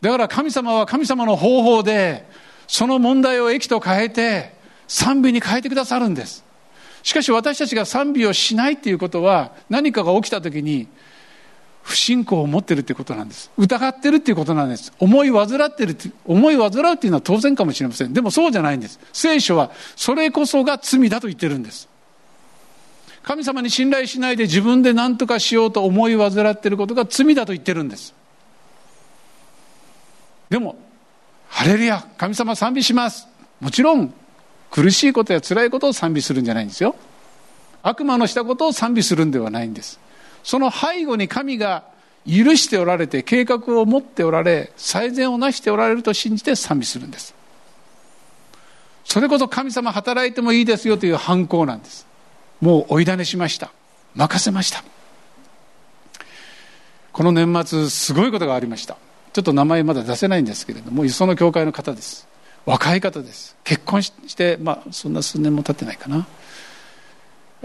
だから神様は神様の方法でその問題を益と変えて賛美に変えてくださるんです。しかし私たちが賛美をしないっていうことは何かが起きた時に不信仰を持ってるっていうことなんです。疑ってるっていうことなんです。思い患ってるって思い患うっていうのは当然かもしれません。でもそうじゃないんです。聖書はそれこそが罪だと言ってるんです。神様に信頼しないで自分で何とかしようと思い患っていることが罪だと言ってるんです。でもハレルヤ神様賛美します。もちろん苦しいことや辛いことを賛美するんじゃないんですよ。悪魔のしたことを賛美するんではないんです。その背後に神が許しておられて計画を持っておられ最善をなしておられると信じて賛美するんです。それこそ神様働いてもいいですよという反抗なんです。もう追い種しました。任せました。この年末すごいことがありました。ちょっと名前まだ出せないんですけれどもその教会の方です。若い方です。結婚してまあそんな数年も経ってないかな。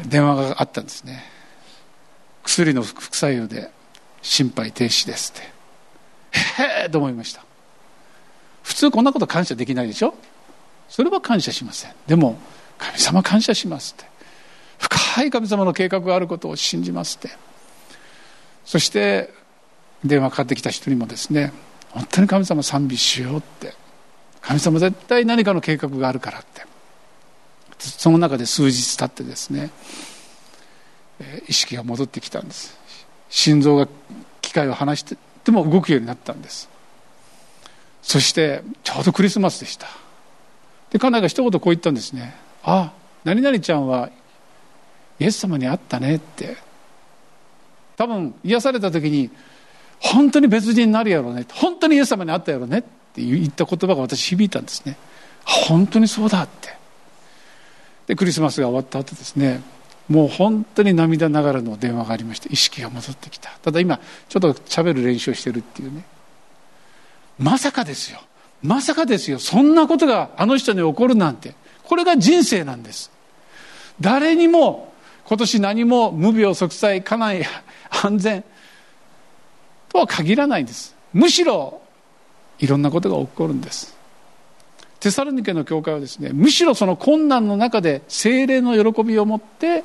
電話があったんですね。薬の副作用で心肺停止ですって。へえと思いました。普通こんなこと感謝できないでしょ？それは感謝しません。でも神様感謝しますって。深い神様の計画があることを信じますって。そして電話かかってきた人にもですね本当に神様賛美しようって。神様絶対何かの計画があるからって。その中で数日経ってですね意識が戻ってきたんです。心臓が機械を離してでも動くようになったんです。そしてちょうどクリスマスでした。で家内が一言こう言ったんですねああ何々ちゃんはイエス様に会ったねって。多分癒された時に本当に別人になるやろうね本当にイエス様に会ったやろうねって言った言葉が私響いたんですね本当にそうだって。でクリスマスが終わった後ですねもう本当に涙ながらの電話がありまして意識が戻ってきた。ただ今ちょっと喋る練習をしてるっていうね。まさかですよ。まさかですよ。そんなことがあの人に起こるなんて。これが人生なんです。誰にも今年何も無病息災家内安全とは限らないんです。むしろいろんなことが起こるんです。テサロニケの教会はですねむしろその困難の中で精霊の喜びを持って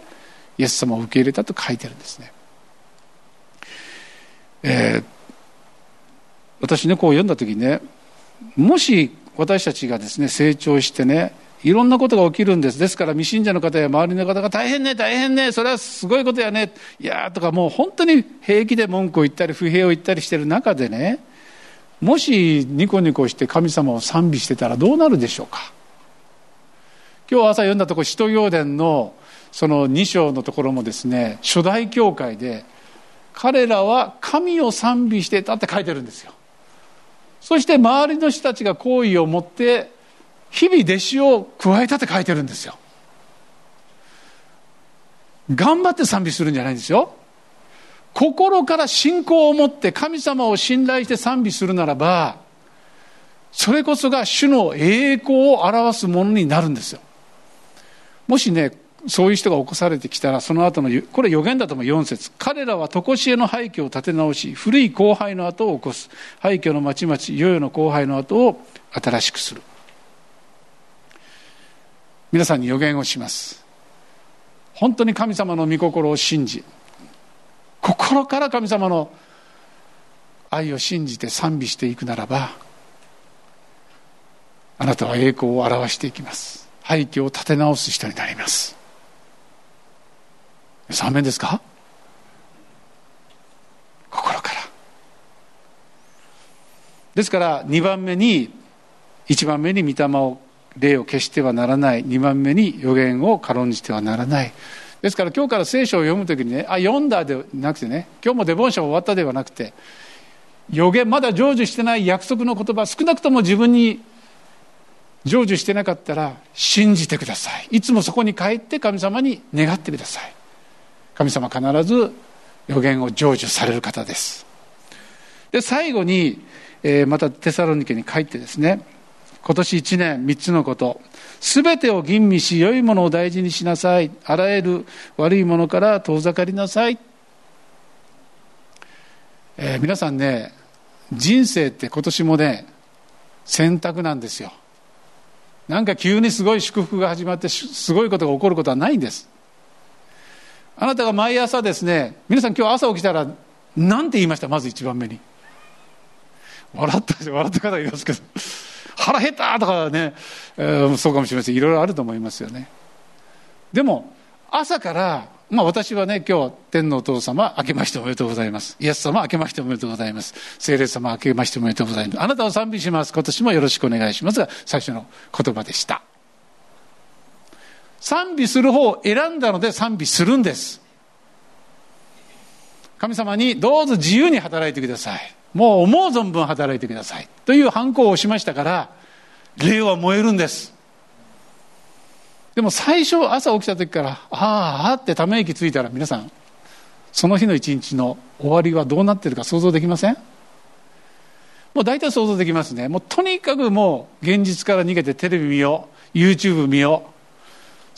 イエス様を受け入れたと書いてるんですね、えー、私ねこう読んだ時にねもし私たちがですね成長してねいろんなことが起きるんです。ですから未信者の方や周りの方が大変ね、大変ね、それはすごいことやね、いやーとかもう本当に平気で文句を言ったり不平を言ったりしてる中でね、もしニコニコして神様を賛美してたらどうなるでしょうか？今日朝読んだところ使徒行伝のその2章のところもですね初代教会で彼らは神を賛美してたって書いてるんですよ。そして周りの人たちが好意を持って日々弟子を加えたって書いてるんですよ。頑張って賛美するんじゃないんですよ。心から信仰を持って神様を信頼して賛美するならば、それこそが主の栄光を表すものになるんですよ。もしね、そういう人が起こされてきたら、その後の、これ予言だとも4節彼らは常しえの廃墟を建て直し、古い荒廃の後を起こす。廃墟の町々、いよいよの荒廃の後を新しくする。皆さんに予言をします。本当に神様の御心を信じ、心から神様の愛を信じて賛美していくならばあなたは栄光を表していきます。廃墟を立て直す人になります。3面ですか？心から。ですから2番目に1番目に御霊を霊を消してはならない。2番目に予言を軽んじてはならない。ですから今日から聖書を読むときにね、あ、読んだでなくてね、今日もデボンション終わったではなくて、予言、まだ成就してない約束の言葉、少なくとも自分に成就してなかったら信じてください。いつもそこに帰って神様に願ってください。神様必ず予言を成就される方です。で、最後に、えー、またテサロニケに帰ってですね、今年1年3つのこと、すべてを吟味し、良いものを大事にしなさい。あらゆる悪いものから遠ざかりなさい。えー、皆さんね、人生って今年もね、選択なんですよ。なんか急にすごい祝福が始まって、すごいことが起こることはないんです。あなたが毎朝ですね、皆さん今日朝起きたら、なんて言いました？まず一番目に。笑った、笑った方いますけど。腹減ったとかね、えー、そうかもしれません。いろいろあると思いますよね。でも、朝から、まあ私はね、今日、天皇お父様、明けましておめでとうございます。イエス様、明けましておめでとうございます。聖霊様、明けましておめでとうございます。あなたを賛美します。今年もよろしくお願いしますが、最初の言葉でした。賛美する方を選んだので賛美するんです。神様にどうぞ自由に働いてください。もう思う存分働いてください。という反抗をしましたから、霊は燃えるんです。でも最初朝起きた時から、ああってため息ついたら皆さん、その日の一日の終わりはどうなってるか想像できません？もう大体想像できますね。もうとにかくもう現実から逃げてテレビ見よう、YouTube 見よう。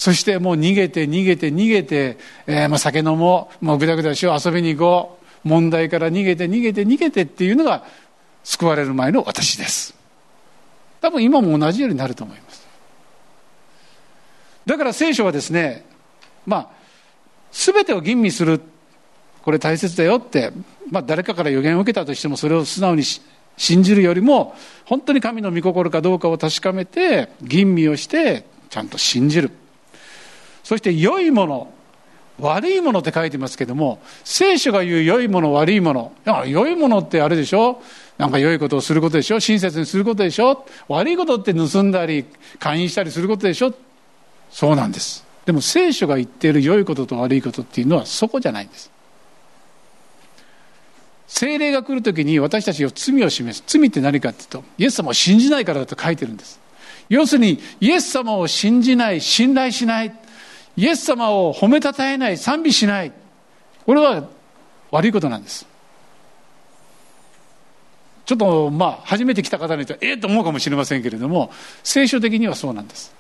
そしてもう逃げて逃げて逃げて、えー、まあ酒飲もう、もうぐだぐだしよう、遊びに行こう。問題から逃げて逃げて逃げてっていうのが救われる前の私です多分今も同じようになると思いますだから聖書はですねまあ全てを吟味するこれ大切だよって、まあ、誰かから予言を受けたとしてもそれを素直に信じるよりも本当に神の御心かどうかを確かめて吟味をしてちゃんと信じるそして良いもの悪いものって書いてますけども、聖書が言う良いもの、悪いもの。だから良いものってあれでしょ？なんか良いことをすることでしょ？親切にすることでしょ？悪いことって盗んだり、勧誘したりすることでしょ？そうなんです。でも聖書が言っている良いことと悪いことっていうのはそこじゃないんです。精霊が来るときに私たちを罪を示す。罪って何かっていうと、イエス様を信じないからだと書いてるんです。要するに、イエス様を信じない、信頼しない。イエス様を褒めたたえない、賛美しない。これは悪いことなんです。ちょっとまあ初めて来た方にとええと思うかもしれませんけれども聖書的にはそうなんです。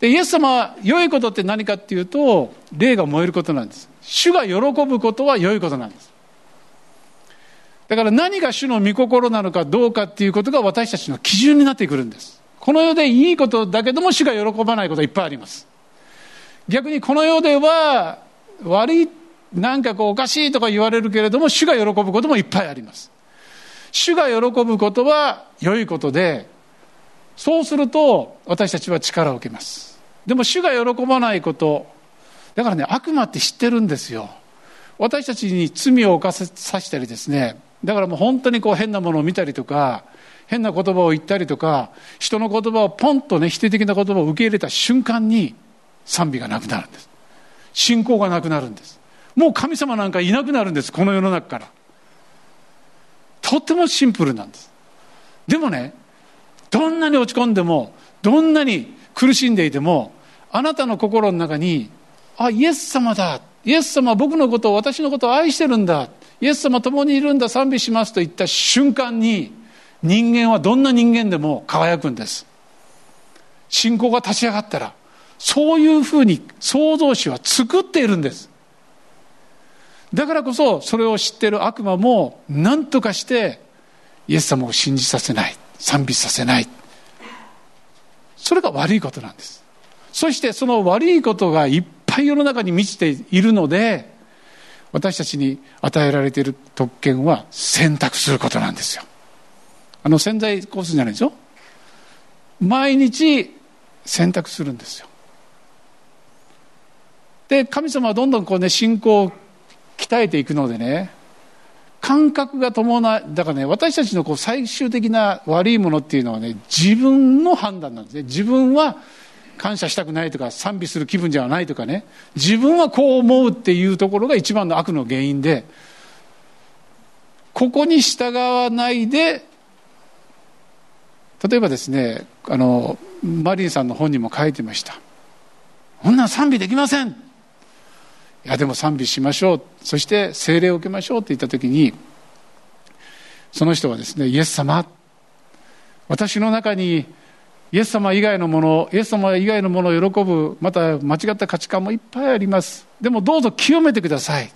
でイエス様は良いことって何かっていうと霊が燃えることなんです。主が喜ぶことは良いことなんです。だから何が主の御心なのかどうかっていうことが私たちの基準になってくるんです。この世でいいことだけども主が喜ばないことはいっぱいあります。逆にこの世では悪い、なんかこうおかしいとか言われるけれども、主が喜ぶこともいっぱいあります。主が喜ぶことは良いことで、そうすると私たちは力を受けます。でも主が喜ばないこと、だからね、悪魔って知ってるんですよ。私たちに罪を犯させたりですね、だからもう本当にこう変なものを見たりとか、変な言葉を言ったりとか、人の言葉をポンとね、否定的な言葉を受け入れた瞬間に、賛美がなくなるんです。信仰がなくなるんです。もう神様なんかいなくなるんです。この世の中から。とてもシンプルなんです。でもねどんなに落ち込んでもどんなに苦しんでいてもあなたの心の中にあイエス様だ。イエス様僕のことを私のことを愛してるんだ。イエス様共にいるんだ。賛美しますと言った瞬間に人間はどんな人間でも輝くんです。信仰が立ち上がったらそういうふうに創造主は作っているんです。だからこそそれを知っている悪魔も何とかしてイエス様を信じさせない。賛美させない。それが悪いことなんです。そしてその悪いことがいっぱい世の中に満ちているので、私たちに与えられている特権は選択することなんですよ。あの潜在コースじゃないでしょ毎日選択するんですよ。で、神様はどんどんこうね、信仰を鍛えていくのでね、感覚が伴い、だからね、私たちのこう最終的な悪いものっていうのはね、自分の判断なんですね。自分は感謝したくないとか賛美する気分じゃないとかね自分はこう思うっていうところが一番の悪の原因でここに従わないで例えばですねあのマリンさんの本にも書いてましたこんなん賛美できませんいやでも賛美しましょう。そして聖霊を受けましょうって言った時にその人はですねイエス様。私の中にイエス様以外のものイエス様以外のものを喜ぶまた間違った価値観もいっぱいあります。でもどうぞ清めてください。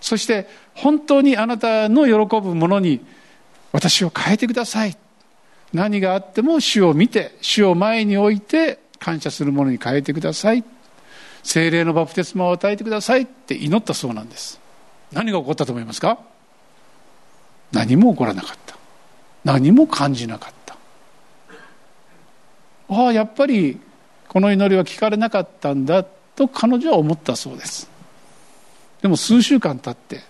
そして本当にあなたの喜ぶものに私を変えてください。何があっても主を見て主を前に置いて感謝するものに変えてください。精霊のバプテスマを与えてくださいって祈ったそうなんです。何が起こったと思いますか？何も起こらなかった。何も感じなかった。ああやっぱりこの祈りは聞かれなかったんだと彼女は思ったそうです。でも数週間経って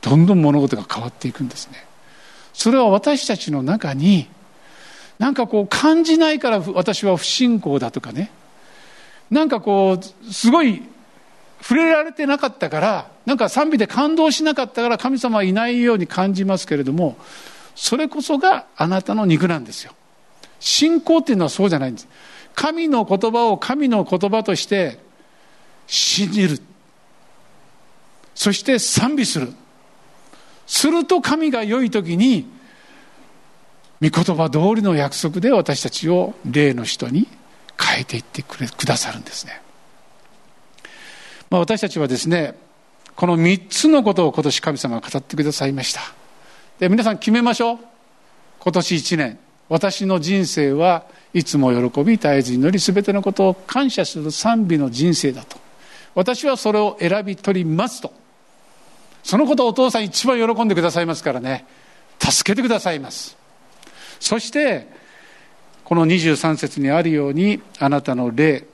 どんどん物事が変わっていくんですね。それは私たちの中になんかこう感じないから私は不信仰だとかね。なんかこうすごい触れられてなかったからなんか賛美で感動しなかったから神様はいないように感じますけれどもそれこそがあなたの肉なんですよ。信仰っていうのはそうじゃないんです。神の言葉を神の言葉として信じる。そして賛美する。すると神が良い時に御言葉通りの約束で私たちを霊の人に変えていってくれくださるんですね、まあ、私たちはですねこの3つのことを今年神様が語ってくださいました。で皆さん決めましょう。今年1年私の人生はいつも喜び絶えず祈り全てのことを感謝する賛美の人生だと。私はそれを選び取りますと。そのことをお父さん一番喜んでくださいますからね。助けてくださいます。そしてこの23節にあるようにあなたの霊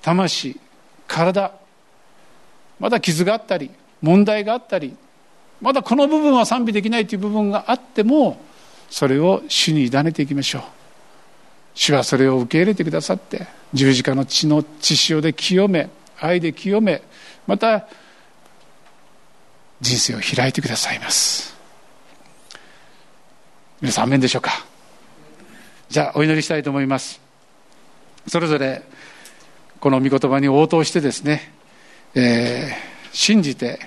魂体まだ傷があったり問題があったりまだこの部分は賛美できないという部分があってもそれを主に委ねていきましょう。主はそれを受け入れてくださって十字架の血の血潮で清め愛で清めまた人生を開いてくださいます。皆さんアメンでしょうか？じゃあお祈りしたいと思います。それぞれこの御言葉に応答してですね、えー、信じて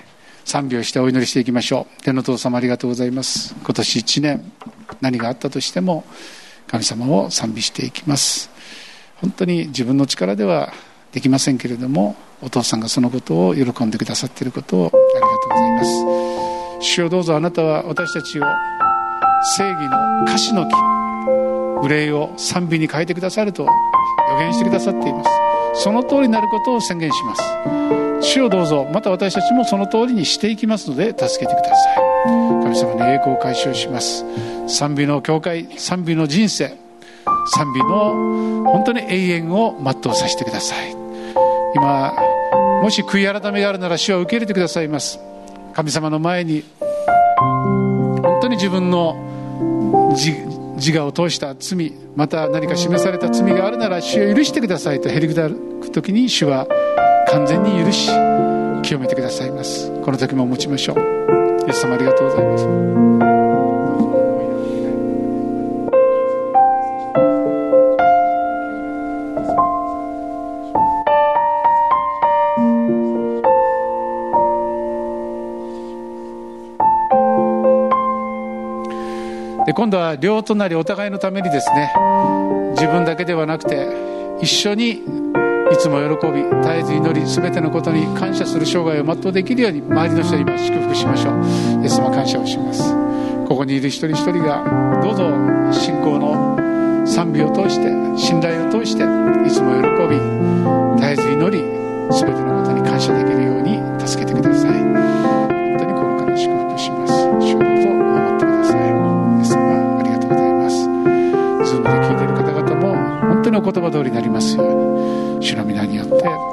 賛美をしてお祈りしていきましょう。天の父様ありがとうございます。今年1年何があったとしても神様を賛美していきます。本当に自分の力ではできませんけれどもお父さんがそのことを喜んでくださっていることをありがとうございます。主よどうぞあなたは私たちを正義の歌詞の木憂いを賛美に変えてくださると予言してくださっています。その通りになることを宣言します。主をどうぞまた私たちもその通りにしていきますので助けてください。神様に栄光を解消します。賛美の教会賛美の人生賛美の本当に永遠を全うさせてください。今もし悔い改めがあるなら主は受け入れてくださいます。神様の前に本当に自分の自我を通した罪また何か示された罪があるなら主を許してくださいとへりくだる時に主は完全に許し清めてくださいます。この時も持ちましょう。イエス様ありがとうございます。今度は両隣お互いのためにですね自分だけではなくて一緒にいつも喜び絶えず祈り全てのことに感謝する生涯を全うできるように周りの人に今祝福しましょう。イエス様感謝をします。ここにいる一人一人がどうぞ信仰の賛美を通して信頼を通していつも喜び絶えず祈り全てのことに感謝できるように助けてください。の言葉通りになりますように。主の皆によって